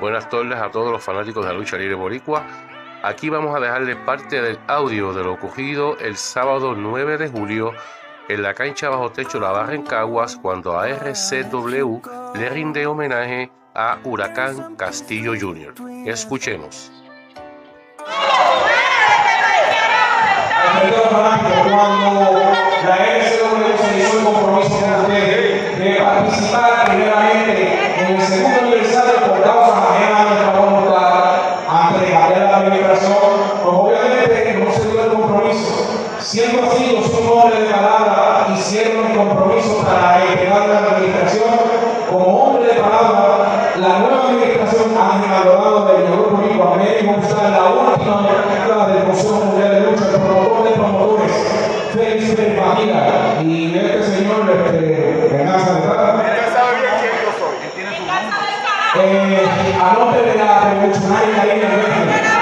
Buenas tardes a todos los fanáticos de la lucha libre boricua. Aquí vamos a dejarles parte del audio de lo ocurrido el sábado 9 de julio en la cancha bajo techo La Barra en Caguas cuando a RCW le rinde homenaje a Huracán Castillo Jr. Escuchemos. Los hombres de palabra hicieron el compromiso para entregar la administración como hombre de palabra, la nueva administración Ángel Alvarado del Grupo Rico Américo está la última del Consejo Mundial de Lucha, el promotor de promotores, Félix Perpagina, y este señor, este, Venganza de. Eh, a nombre de la revolucionaria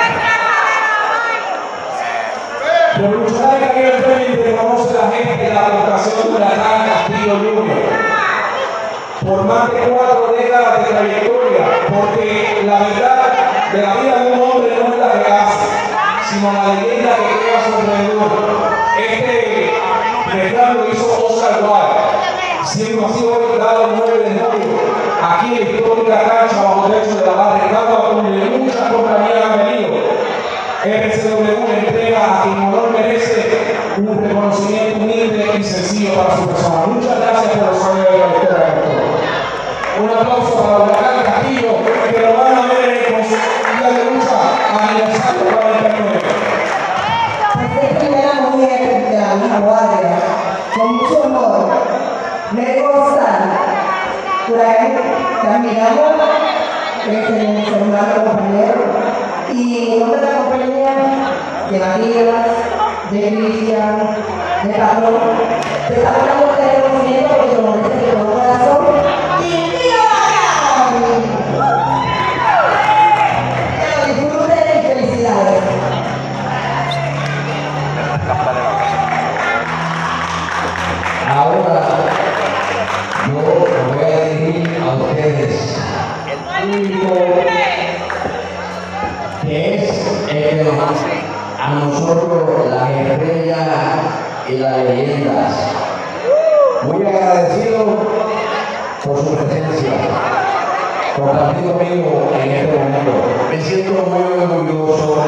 Karina Benjamin. Revolucionaria Karina Benjamin reconoce la gente de la votación de la Gran Castillo Junior por más de cuatro décadas de trayectoria, porque la verdad de la vida de un hombre no es la que hace, sino la leyenda que crea su alrededor. Este refrán lo hizo Oscar Wilde, siendo así hoy dado el 9 de julio, aquí en la histórica cancha bajo techo de la barra de Cagua, donde muchas compañías han venido. RCW entrega a quien honor merece un reconocimiento humilde y para su persona. Muchas gracias por los años de la historia de un aplauso para Huracán Castillo, que lo van a ver en el Día de Lucha aniversario 49. Desde primera mujer de la guardia, con mucho honor, me consta Huracán Caminamos, que es el hermano compañero, y la compañía de Matías, de Cristian, Que es el que nos a nosotros las estrellas y las leyendas. Muy agradecido por su presencia, compartir conmigo en este momento. Me siento muy orgulloso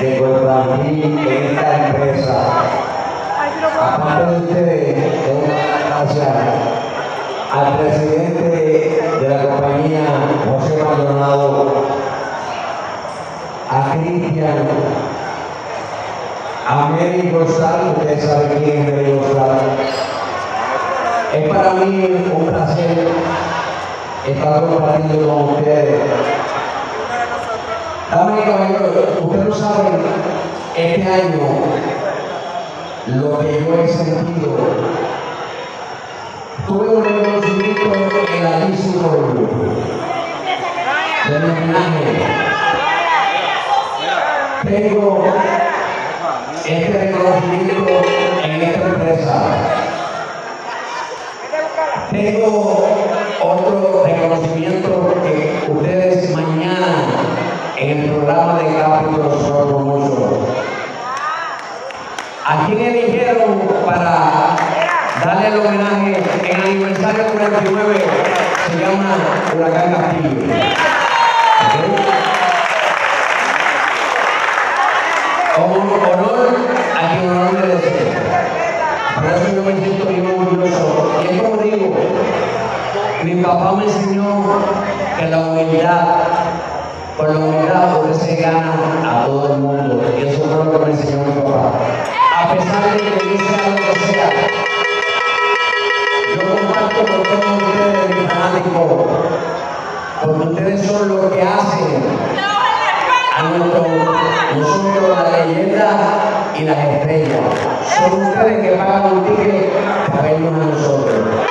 de compartir en esta empresa aparte de ustedes, una gracias al presidente de la compañía, José Maldonado, a Cristian, a Mary González, ustedes saben quién es Mary González. Es para mí un placer estar compartiendo con ustedes. Damas y caballeros, ustedes lo saben, este año lo que yo he sentido. Tuve un reconocimiento en la de mi homenaje. Tengo este reconocimiento en esta empresa. Tengo otro reconocimiento que ustedes mañana en el programa de Capítulo Solo Mucho. ¿A quién eligieron para darle el homenaje en el aniversario 49? Se llama Huracán Castillo. ¿Ok? Honor, honor a quien honor merece. Por eso yo me siento bien orgulloso. Y es como digo, mi papá me enseñó que la humildad, por la humildad uno se gana a todo el mundo. Y eso fue lo que me enseñó mi papá a pesar de que yo sea lo que sea, yo comparto con todos ustedes, mis fanáticos, porque ustedes son los que hacen a nuestro, nosotros la leyenda y las estrellas. Son ustedes que pagan un ticket para vernos a nosotros.